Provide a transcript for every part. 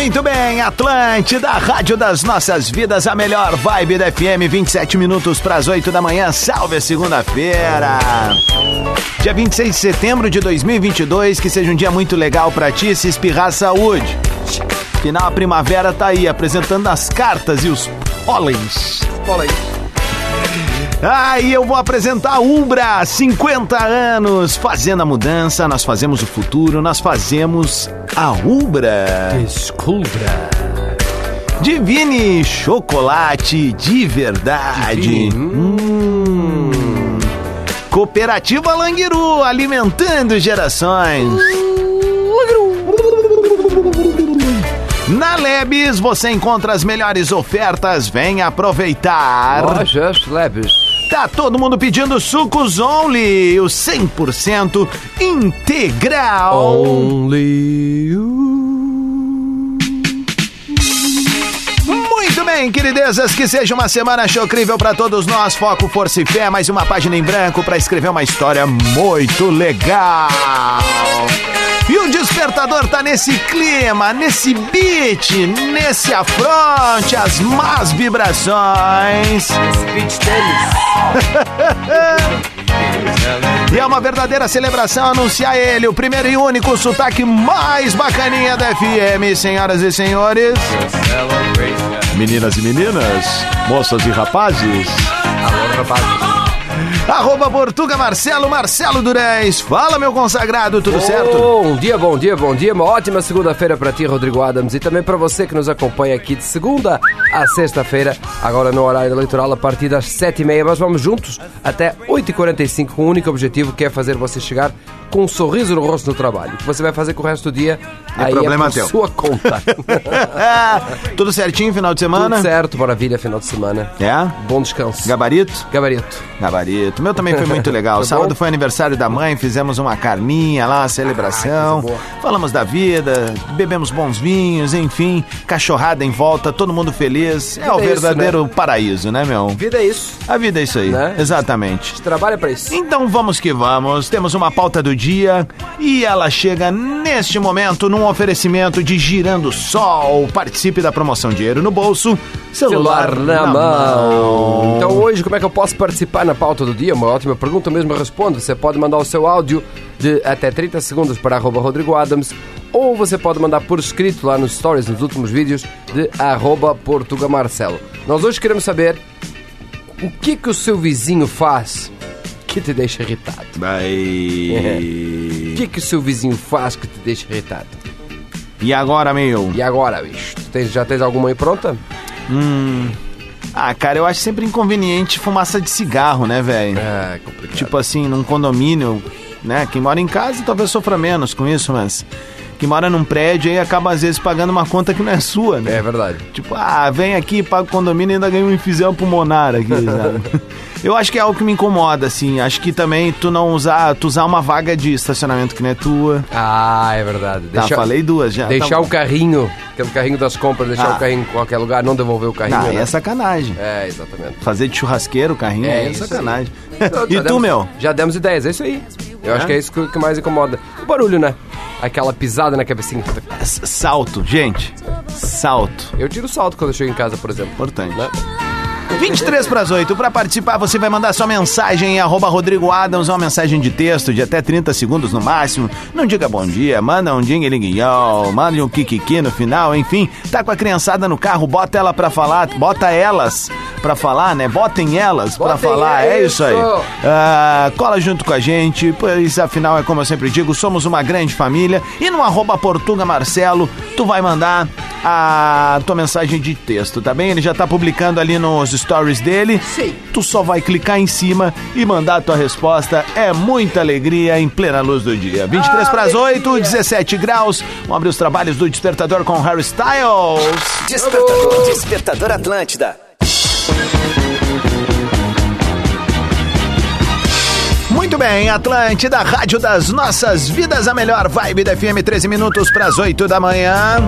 Muito bem, Atlântida, Rádio das Nossas Vidas, a melhor vibe da FM, 27 minutos para as 8 da manhã. Salve segunda-feira. Dia 26 de setembro de 2022, que seja um dia muito legal para ti, se espirrar saúde. Final a primavera tá aí, apresentando as cartas e os pólens. Pólens. Ah, e eu vou apresentar a Umbra, 50 anos, fazendo a mudança, nós fazemos o futuro, nós fazemos a Umbra. Descubra. Divine chocolate de verdade. Divine. Hum. Cooperativa Languiru, alimentando gerações. Na Lebes você encontra as melhores ofertas, vem aproveitar. Lojas Lebes. Tá todo mundo pedindo sucos Only, o 100% integral. Only you. Muito bem, queridezas, que seja uma semana chocrível para todos nós. Foco, força e fé, mais uma página em branco para escrever uma história muito legal. E o despertador tá nesse clima, nesse beat, nesse afronte, as más vibrações. E é uma verdadeira celebração anunciar ele, o primeiro e único sotaque mais bacaninha da FM, senhoras e senhores. Meninas e meninas, moças e rapazes. Alô, rapazes. Arroba Portuga Marcelo, Marcelo Durães. Fala, meu consagrado, tudo bom certo? Bom dia, bom dia, bom dia. Uma ótima segunda-feira para ti, Rodrigo Adams, e também para você que nos acompanha aqui de segunda a sexta-feira, agora no horário eleitoral, a partir das sete e meia. Mas vamos juntos até 8h45 com o único objetivo que é fazer você chegar com um sorriso no rosto no trabalho. O que você vai fazer com o resto do dia é aí problema é por teu. sua conta. Tudo certinho, final de semana? Tudo certo, maravilha, final de semana. É? Bom descanso. Gabarito? Gabarito. Gabarito. Meu também foi muito legal. Foi Sábado bom? foi aniversário da mãe, fizemos uma carninha lá, celebração. Ah, coisa boa. Falamos da vida, bebemos bons vinhos, enfim, cachorrada em volta, todo mundo feliz. É o é isso, verdadeiro paraíso, né, meu? Vida é isso. A vida é isso aí. Né? Exatamente. Trabalha para isso. Então vamos que vamos. Temos uma pauta do dia e ela chega neste momento num oferecimento de Girando Sol. Participe da promoção Dinheiro no Bolso, celular, celular na mão. Então hoje, como é que eu posso participar na pauta do dia? Uma ótima pergunta, mesmo respondo. Você pode mandar o seu áudio de até 30 segundos para arroba Rodrigo Adams ou você pode mandar por escrito lá nos stories, nos últimos vídeos, de arroba Portuga Marcelo. Nós hoje queremos saber o que que o seu vizinho faz que te deixa irritado. O que que o seu vizinho faz que te deixa irritado? E agora, meu? E agora, bicho? Tu tens- já tens alguma aí pronta? Ah, cara, eu acho sempre inconveniente fumaça de cigarro, né, velho? É, complicado. Tipo assim, num condomínio, né? Quem mora em casa talvez sofra menos com isso, mas quem mora num prédio aí acaba às vezes pagando uma conta que não é sua, né? É verdade. Tipo, ah, vem aqui, paga o condomínio e ainda ganha um infusão pulmonar aqui, sabe? Eu acho que é algo que me incomoda, assim. Acho que também tu não usar, tu usar uma vaga de estacionamento que não é tua. Ah, é verdade. Tá, falei duas já. Deixar tá o carrinho, aquele carrinho das compras, deixar Ah. o carrinho em qualquer lugar, não devolver o carrinho. Não, né? é sacanagem. É, exatamente. Fazer de churrasqueiro o carrinho É é, sacanagem. Então, e tu, demos- meu? Já demos ideias, é isso aí. Eu É? acho que é isso que, que mais incomoda. O barulho, né? Aquela pisada na cabecinha. S- Salto, gente. Salto. Eu tiro salto quando eu chego em casa, por exemplo. Importante. Né? 23 para as 8. Para participar, você vai mandar sua mensagem em arroba Rodrigo Adams, uma mensagem de texto de até 30 segundos no máximo. Não diga bom dia, manda um dinguelinguiol, manda um kikiki no final, enfim. Tá com a criançada no carro, bota ela pra falar, bota elas pra falar, né? Botem elas pra Botem, falar, é é isso aí. isso. Ah, cola junto com a gente, pois afinal é como eu sempre digo, somos uma grande família. E no arroba Portuga Marcelo, tu vai mandar a tua mensagem de texto, tá bem? Ele já tá publicando ali nos stories dele. Sim. Tu só vai clicar em cima e mandar a tua resposta. É muita alegria em plena luz do dia. 23 para as 8, 17 graus. Vamos abrir os trabalhos do Despertador com Harry Styles. Despertador, Despertador Atlântida. Muito bem, Atlântida, Rádio das Nossas Vidas, a melhor vibe da FM, 13 minutos para as 8 da manhã.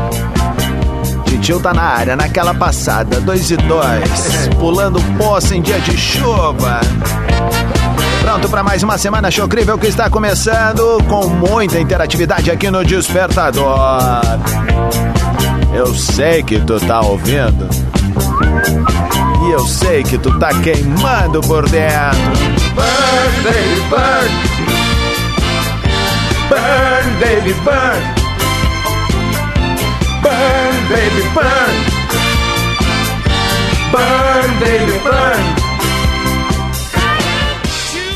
Titio tá na área, naquela passada, 2 e 2, pulando poça em dia de chuva. Pronto para mais uma semana showcrível que está começando com muita interatividade aqui no Despertador. Eu sei que tu tá ouvindo. E eu sei que tu tá queimando por dentro. Burn, baby, burn. Burn, baby, burn. Burn, baby, burn. Burn, baby, burn.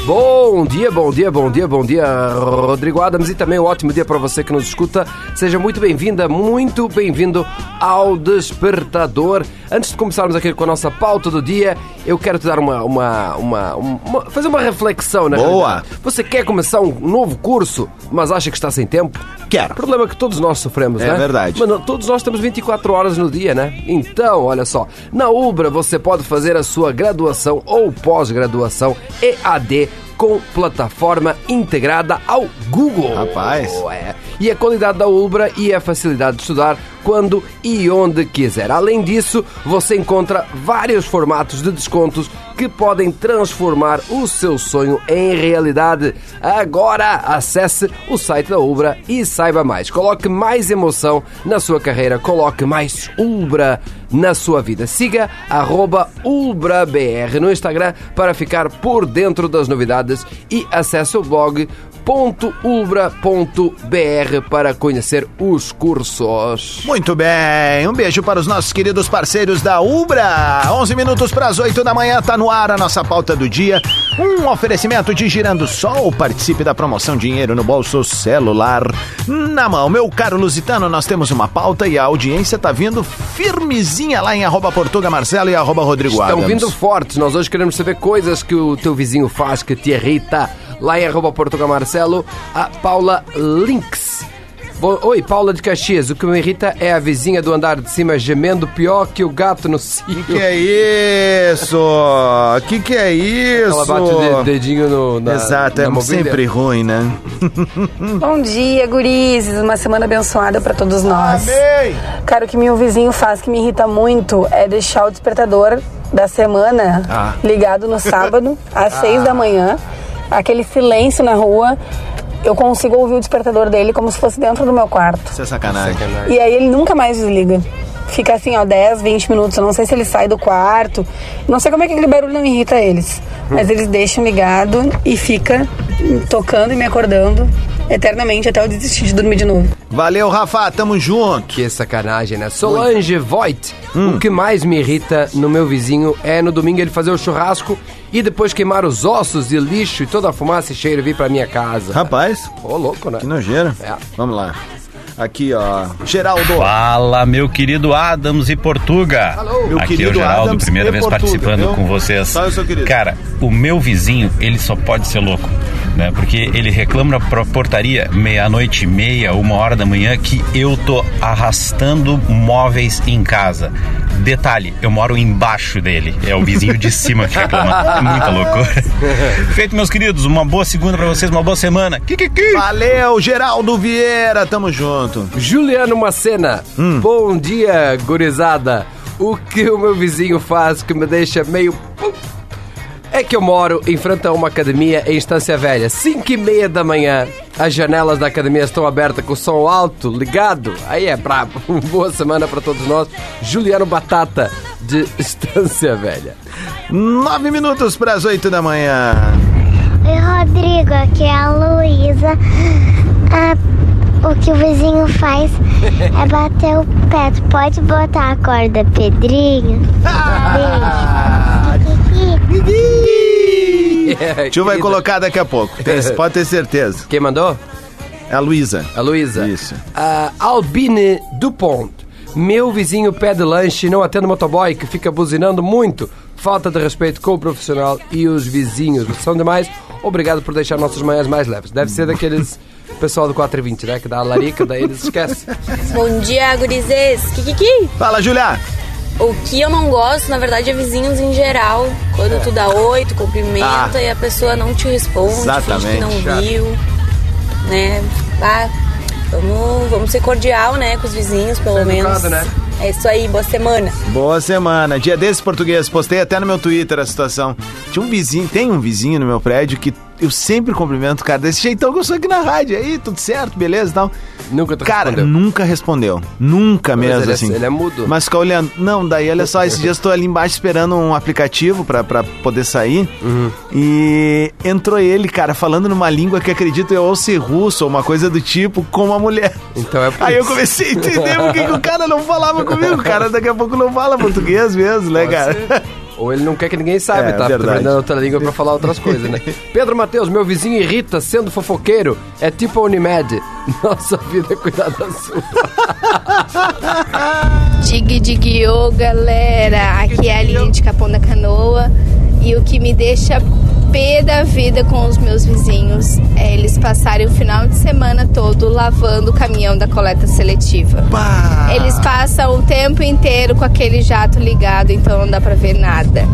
Bom dia, bom dia, bom dia, bom dia, Rodrigo Adams, e também um ótimo dia para você que nos escuta. Seja muito bem-vinda, muito bem-vindo ao Despertador. Antes de começarmos aqui com a nossa pauta do dia, eu quero te dar uma. uma, uma, uma- fazer uma reflexão, na Boa. realidade. Você quer começar um novo curso, mas acha que está sem tempo? Quero. Problema é que todos nós sofremos, É né? verdade. Mas não, todos nós temos 24 horas no dia, né? Então, olha só, na Ubra você pode fazer a sua graduação ou pós-graduação EAD com plataforma integrada ao Google. Rapaz. É. E a qualidade da Ubra e a facilidade de estudar quando e onde quiser. Além disso, você encontra vários formatos de descontos que podem transformar o seu sonho em realidade. Agora acesse o site da Ubra e saiba mais. Coloque mais emoção na sua carreira, coloque mais Ubra na sua vida. Siga UlbraBR no Instagram para ficar por dentro das novidades e acesse o blog .ulbra.br para conhecer os cursos. Muito bem, um beijo para os nossos queridos parceiros da Ubra. 11 minutos para as 8 da manhã, tá no ar a nossa pauta do dia. Um oferecimento de Girando Sol. Participe da promoção Dinheiro no Bolso Celular. Na mão, meu caro Lusitano, nós temos uma pauta e a audiência tá vindo firmezinha lá em arroba Portuga Marcelo e arroba Rodrigo Estão Adams. vindo fortes. Nós hoje queremos saber coisas que o teu vizinho faz que te irrita. Lá em arroba Portugal Marcelo, a Paula Links. Bo- Oi, Paula de Caxias. O que me irrita é a vizinha do andar de cima gemendo pior que o gato no cio. Que é isso? Que que é isso? Ela bate o de- dedinho no, na, Exato, na é mobília. sempre ruim, né? Bom dia, gurizes. Uma semana abençoada pra todos nós. Amém! Cara, o que meu vizinho faz que me irrita muito é deixar o despertador da semana Ah. ligado no sábado, às seis da manhã. Aquele silêncio na rua. Eu consigo ouvir o despertador dele como se fosse dentro do meu quarto. Isso é sacanagem. E aí ele nunca mais desliga. Fica assim, ó, 10, 20 minutos. Eu não sei se ele sai do quarto. Não sei como é que aquele barulho não irrita eles. Mas eles deixam ligado e fica tocando e me acordando eternamente até eu desistir de dormir de novo. Valeu, Rafa, tamo junto. Que sacanagem, né? Solange Voigt. O que mais me irrita no meu vizinho é no domingo ele fazer o churrasco e depois queimar os ossos e lixo e toda a fumaça e cheiro vir pra minha casa. Rapaz, Ô, louco, né? que nojeira. É. Vamos lá. Aqui, ó. Geraldo. Fala, meu querido Adams e Portuga. Alô. Meu Aqui é o Geraldo, Adams primeira vez Portuga, participando viu? com vocês. Salve, seu querido. Cara, o meu vizinho, ele só pode ser louco, né? Porque ele reclama pra portaria meia-noite e meia, uma hora da manhã, que eu tô arrastando móveis em casa. Detalhe, eu moro embaixo dele. É o vizinho de cima que reclama. É muita loucura. Feito, meus queridos, uma boa segunda pra vocês, uma boa semana. Kikiki. Valeu, Geraldo Vieira, tamo junto. Juliano Macena. Bom dia, gurizada. O que o meu vizinho faz que me deixa meio... É que eu moro em frente a uma academia em Estância Velha. 5 e meia da manhã. As janelas da academia estão abertas com o som alto, ligado. Aí é brabo. Boa semana para todos nós. Juliano Batata, de Estância Velha. Nove minutos pras oito da manhã. Oi, Rodrigo, aqui é a Luísa. Ah, o que o vizinho faz é bater o pé. Pode botar a corda Pedrinho? Beijo. Tio vai colocar daqui a pouco. Tem- pode ter certeza. Quem mandou? É a Luísa. A Luísa. Isso. A Albine Dupont. Meu vizinho pede lanche e não atende motoboy que fica buzinando muito. Falta de respeito com o profissional e os vizinhos. São demais. Obrigado por deixar nossas manhãs mais leves. Deve ser daqueles pessoal do 420, né? Que dá a larica, daí eles esquecem. Bom dia, gurizes. Kikiki. Fala, Julia. O que eu não gosto, na verdade, é vizinhos em geral. Quando tu dá oi, tu cumprimenta Ah. e a pessoa não te responde, finge que Exatamente. não Chato. viu. Né? Ah, vamos, vamos ser cordial, né, com os vizinhos, pelo Ser menos. educado, né? É isso aí, boa semana. Boa semana. Dia desses português, postei até no meu Twitter a situação. Tinha um vizinho, tem um vizinho no meu prédio que eu sempre cumprimento o cara desse jeitão que eu sou aqui na rádio. Aí, tudo certo, beleza e tal. Nunca Cara, respondeu. nunca respondeu. Nunca Mas mesmo, ele é- assim. ele é mudo. Mas fica olhando. Não, daí olha só, esses dias tô ali embaixo esperando um aplicativo pra, pra poder sair. Uhum. E entrou ele, cara, falando numa língua que acredito eu ou ser russo ou uma coisa do tipo, com uma mulher. Então é por Aí eu comecei a entender por que que o cara não falava comigo. O cara daqui a pouco não fala português mesmo, né, Pode cara? ser. Ou ele não quer que ninguém saiba, É, tá verdade. aprendendo outra língua pra falar outras coisas, né? Pedro Matheus, meu vizinho irrita sendo fofoqueiro. É tipo a Unimed. Nossa vida é cuidar da sua. Dig dig ô galera, aqui é a Aline de Capão da Canoa e o que me deixa pé da vida com os meus vizinhos é eles passarem o final de semana todo lavando o caminhão da coleta seletiva. Pá. Eles passam o tempo inteiro com aquele jato ligado, então não dá pra ver nada.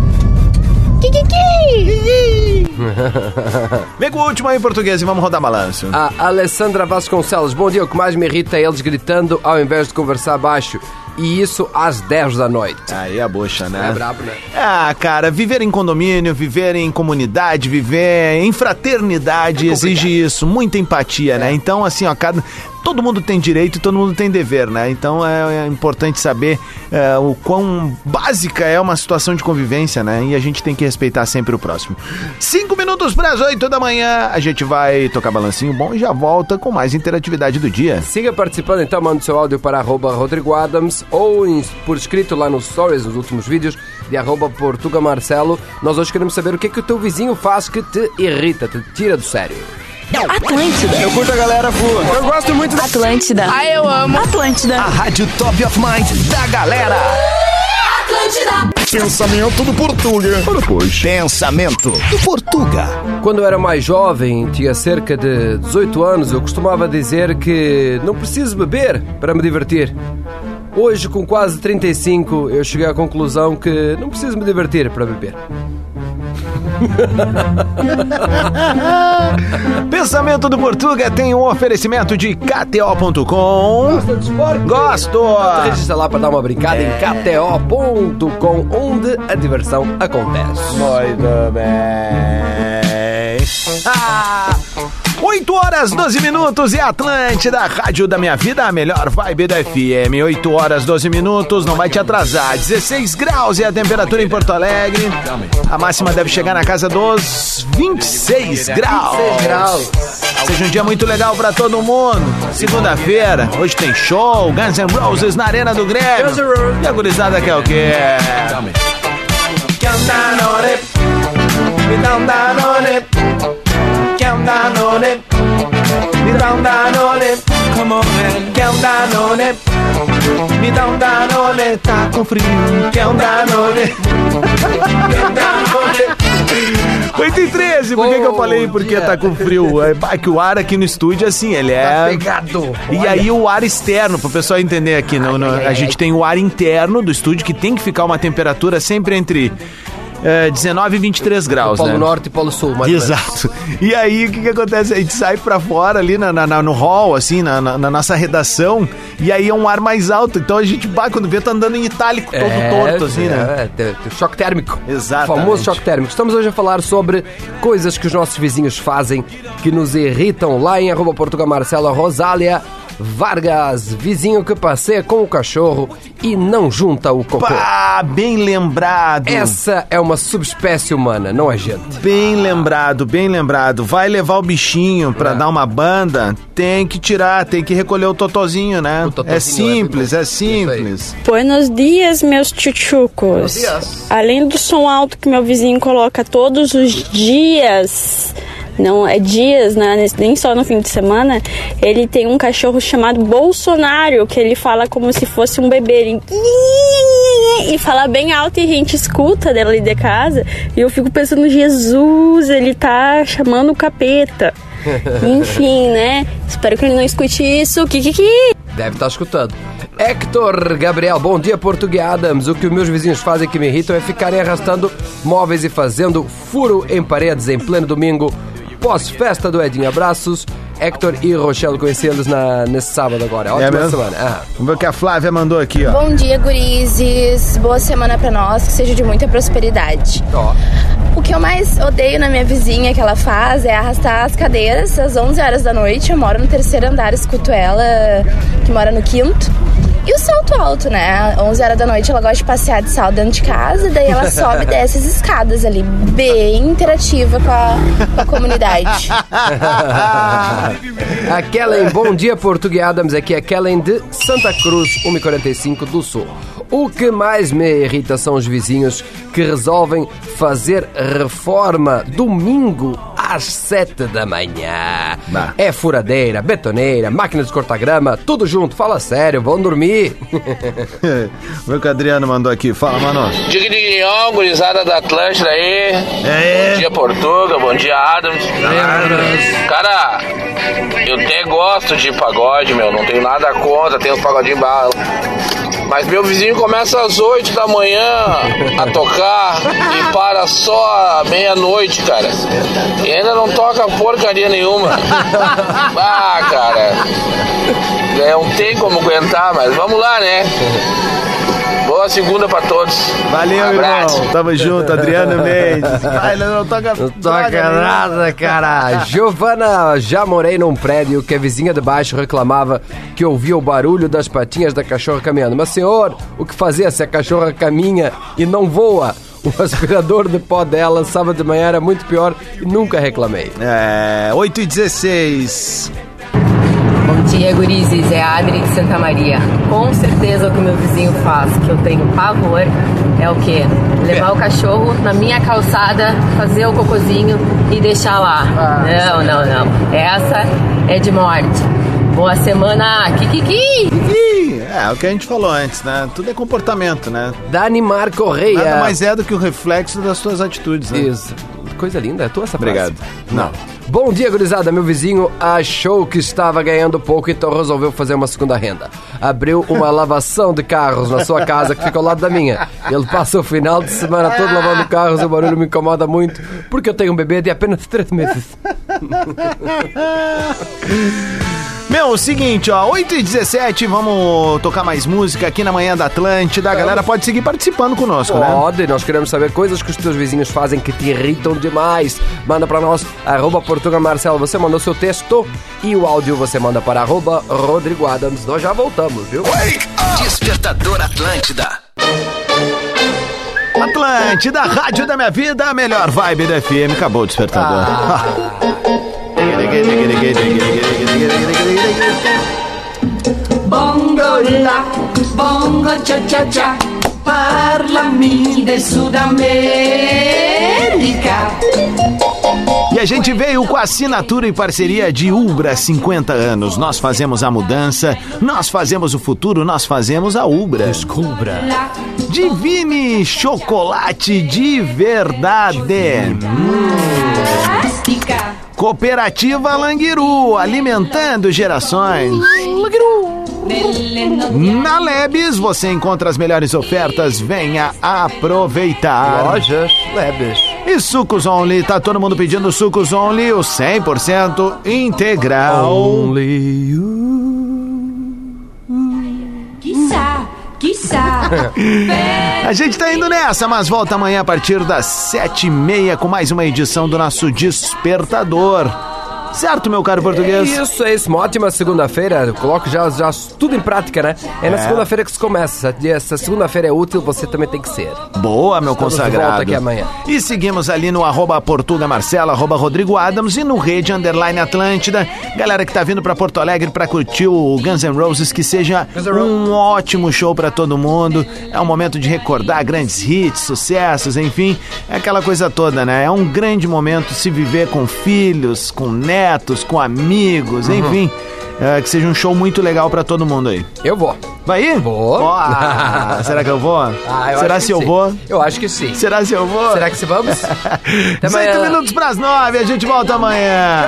Kikiki! Vem com o último aí em português e vamos rodar balanço. A Alessandra Vasconcelos, bom dia. O que mais me irrita é eles gritando ao invés de conversar baixo. E isso às 10 da noite. Aí a bucha, né? É brabo, né? Ah, cara, viver em condomínio, viver em comunidade, viver em fraternidade exige isso, muita empatia, né? Então, assim, ó, cada. Todo mundo tem direito e todo mundo tem dever, né? Então é, é importante saber é, o quão básica é uma situação de convivência, né? E a gente tem que respeitar sempre o próximo. Cinco minutos para as oito da manhã, a gente vai tocar balancinho bom e já volta com mais interatividade do dia. Siga participando então, manda seu áudio para arroba Rodrigo Adams ou em- por escrito lá nos stories, nos últimos vídeos, de arroba Portuga Marcelo. Nós hoje queremos saber o que, é que o teu vizinho faz que te irrita, te tira do sério. Atlântida. Eu curto a galera rua. Eu gosto muito da... Atlântida. Ai, eu amo. Atlântida. A rádio top of mind da galera. Pensamento do Portuga. Ora, pois. Pensamento do Portuga. Quando eu era mais jovem, tinha cerca de 18 anos, eu costumava dizer que não preciso beber para me divertir. Hoje, com quase 35, eu cheguei à conclusão que não preciso me divertir para beber. Pensamento do Portuga tem um oferecimento de KTO.com. Gosto! Registra lá para dar uma brincada em kto.com, onde a diversão acontece. Muito bem. Ah, 8 horas 12 minutos e Atlântida, Rádio da Minha Vida, a melhor vibe da FM. 8 horas 12 minutos, não vai te atrasar. 16 graus é a temperatura em Porto Alegre. A máxima deve chegar na casa dos 26 graus. 26 graus. Seja um dia muito legal pra todo mundo. Segunda-feira, hoje tem show, Guns N' Roses na Arena do Grêmio. E a gurizada quer o quê? Count down on it. Me down on it. Count down on it. Me down down on it. Come on, man. Count down on it. Me down down on it. Tá com frio. Count down on it. Count down on it. 8 e 13, por que, que eu falei porque dia. tá com frio? É que o ar aqui no estúdio, assim, ele é. Pegado. E aí o ar externo, pro pessoal entender aqui, no, no- a gente tem o ar interno do estúdio que tem que ficar uma temperatura sempre entre eh, 19 e 23 graus, Polo né? Norte e Polo Sul, mais. Exato. E aí, o que, que acontece? A gente sai pra fora ali na, na- no hall, assim, na, na- na nossa redação, e aí é um ar mais alto. Então a gente, bah, quando vê, tá andando em itálico, todo É, torto, assim, né? É, tem- tem choque térmico. Exatamente. O famoso choque térmico. Estamos hoje a falar sobre coisas que os nossos vizinhos fazem que nos irritam. Lá em arroba Portugal Marcela Rosália Vargas, vizinho que passeia com o cachorro e não junta o cocô. Pá, bem lembrado. Essa é uma subespécie humana, não é gente. Bem lembrado, bem lembrado. Vai levar o bichinho pra É. dar uma banda, tem que tirar, tem que recolher o totozinho, né? O totozinho é simples, é é, simples. Buenos dias, meus tchutchucos. dias. Além do som alto que meu vizinho coloca todos os dias não é dias, né, nem só no fim de semana, ele tem um cachorro chamado Bolsonaro, que ele fala como se fosse um bebê. Ele... E fala bem alto e a gente escuta dela de casa. E eu fico pensando, Jesus, ele tá chamando o capeta. Enfim, né? Espero que ele não escute isso. Kikiki! Deve estar escutando. Hector Gabriel, bom dia, Português Adams. O que os meus vizinhos fazem que me irritam é ficarem arrastando móveis e fazendo furo em paredes em pleno domingo, pós-festa do Edinho. Abraços. Hector e Rochelle, conheci eles na, nesse sábado agora. Ótima mesmo? semana. Ah. Vamos ver o que a Flávia mandou aqui, ó. Bom dia, gurizes. Boa semana pra nós, que seja de muita prosperidade. Ó. O que eu mais odeio na minha vizinha que ela faz é arrastar as cadeiras às 11 horas da noite. Eu moro no terceiro andar, escuto ela, que mora no quinto. E o salto alto, né? 11 horas da noite ela gosta de passear de salto dentro de casa, daí ela sobe e desce as escadas ali, bem interativa com a, com a comunidade. a Kellen, bom dia, Português Adams. Aqui é a Kellen de Santa Cruz, 145 do Sul. O que mais me irrita são os vizinhos que resolvem fazer reforma domingo às 7 da manhã. Bah. É furadeira, betoneira, máquina de cortar grama, tudo junto. Fala sério, vão dormir. Ver o que o Adriano mandou aqui. Fala, mano. Digninhão, gurizada da Atlântida aí. É. Bom dia, Portuga. Bom dia, Adams. Cara, eu até gosto de pagode, meu. Não tenho nada contra, tem uns pagodinhos bala. Mas meu vizinho começa às 8 da manhã a tocar e para só meia-noite, cara. E ainda não toca porcaria nenhuma. Ah, cara. É, não tem como aguentar, mas vamos lá, né? Boa segunda pra todos. Valeu, Abraço. irmão. Tamo junto, Adriano Mendes. Vai, não toca, Não toca nada, cara. Giovana, já morei num prédio que a vizinha de baixo reclamava que ouvia o barulho das patinhas da cachorra caminhando. Mas, senhor, o que fazer se a cachorra caminha e não voa? O aspirador de pó dela, sábado de manhã, era muito pior e nunca reclamei. É, 8 e 16. Bom dia, gurizes. É a Adri de Santa Maria. Com certeza o que o meu vizinho faz, que eu tenho pavor, é o quê? Levar o cachorro na minha calçada, fazer o cocozinho e deixar lá. Não, não, não. Essa é de morte. Boa semana. Kikiki! Ih, É, o que a gente falou antes, né? Tudo é comportamento, né? Danimar Correia. Nada mais é do que o reflexo das tuas atitudes, né? Isso. Coisa linda. É tua essa frase? Obrigado. Não. Bom dia, gurizada. Meu vizinho achou que estava ganhando pouco, então resolveu fazer uma segunda renda. Abriu uma lavação de carros na sua casa, que fica ao lado da minha. Ele passa o final de semana todo lavando carros e o barulho me incomoda muito, porque eu tenho um bebê de apenas três meses. Meu, o seguinte, ó, 8 e 17 vamos tocar mais música aqui na Manhã da Atlântida. A galera pode seguir participando conosco, né? Pode, nós queremos saber coisas que os teus vizinhos fazem que te irritam demais. Manda pra nós, arroba Portuga Marcelo, você mandou seu texto e o áudio você manda para arroba Rodrigo Adams. Nós já voltamos, viu? Despertador Atlântida. Atlântida, Rádio da Minha Vida, a melhor vibe da FM. Acabou o despertador. Bongo la, bongo cha cha cha, parlami del Sud America. E a gente veio com a assinatura e parceria de Ubra 50 anos. Nós fazemos a mudança, nós fazemos o futuro, nós fazemos a Ubra. Descubra. Divine chocolate de verdade. Plástica. Cooperativa Languiru, alimentando gerações. Delle Na Lebes você encontra as melhores ofertas, venha aproveitar. Lojas Lebes. E sucos Only, tá todo mundo pedindo sucos Only, o 100% integral. Only you. Chissà. A gente tá indo nessa, mas volta amanhã a partir das sete e meia com mais uma edição do nosso Despertador. Certo, meu caro português? Isso, é isso. Uma ótima segunda-feira. Eu coloco já, já tudo em prática, né? É na É. segunda-feira que se começa. Essa segunda-feira é útil, você também tem que ser. Boa, meu Estamos consagrado. volta aqui amanhã. E seguimos ali no arroba Portuga Marcelo, arroba Rodrigo Adams e no Rede Underline Atlântida. Galera que tá vindo pra Porto Alegre pra curtir o Guns N' Roses, que seja um ótimo show pra todo mundo. É um momento de recordar grandes hits, sucessos, enfim, é aquela coisa toda, né? É um grande momento se viver com filhos, com netos, com amigos, Uhum. enfim. é, que seja um show muito legal pra todo mundo aí. Eu vou. Vai ir? Vou. Ah, será que eu vou? Ah, eu será se que eu sim. vou? Eu acho que sim. Será se eu vou? Será que se vamos? Até 18 amanhã. minutos pras 9, a gente volta amanhã.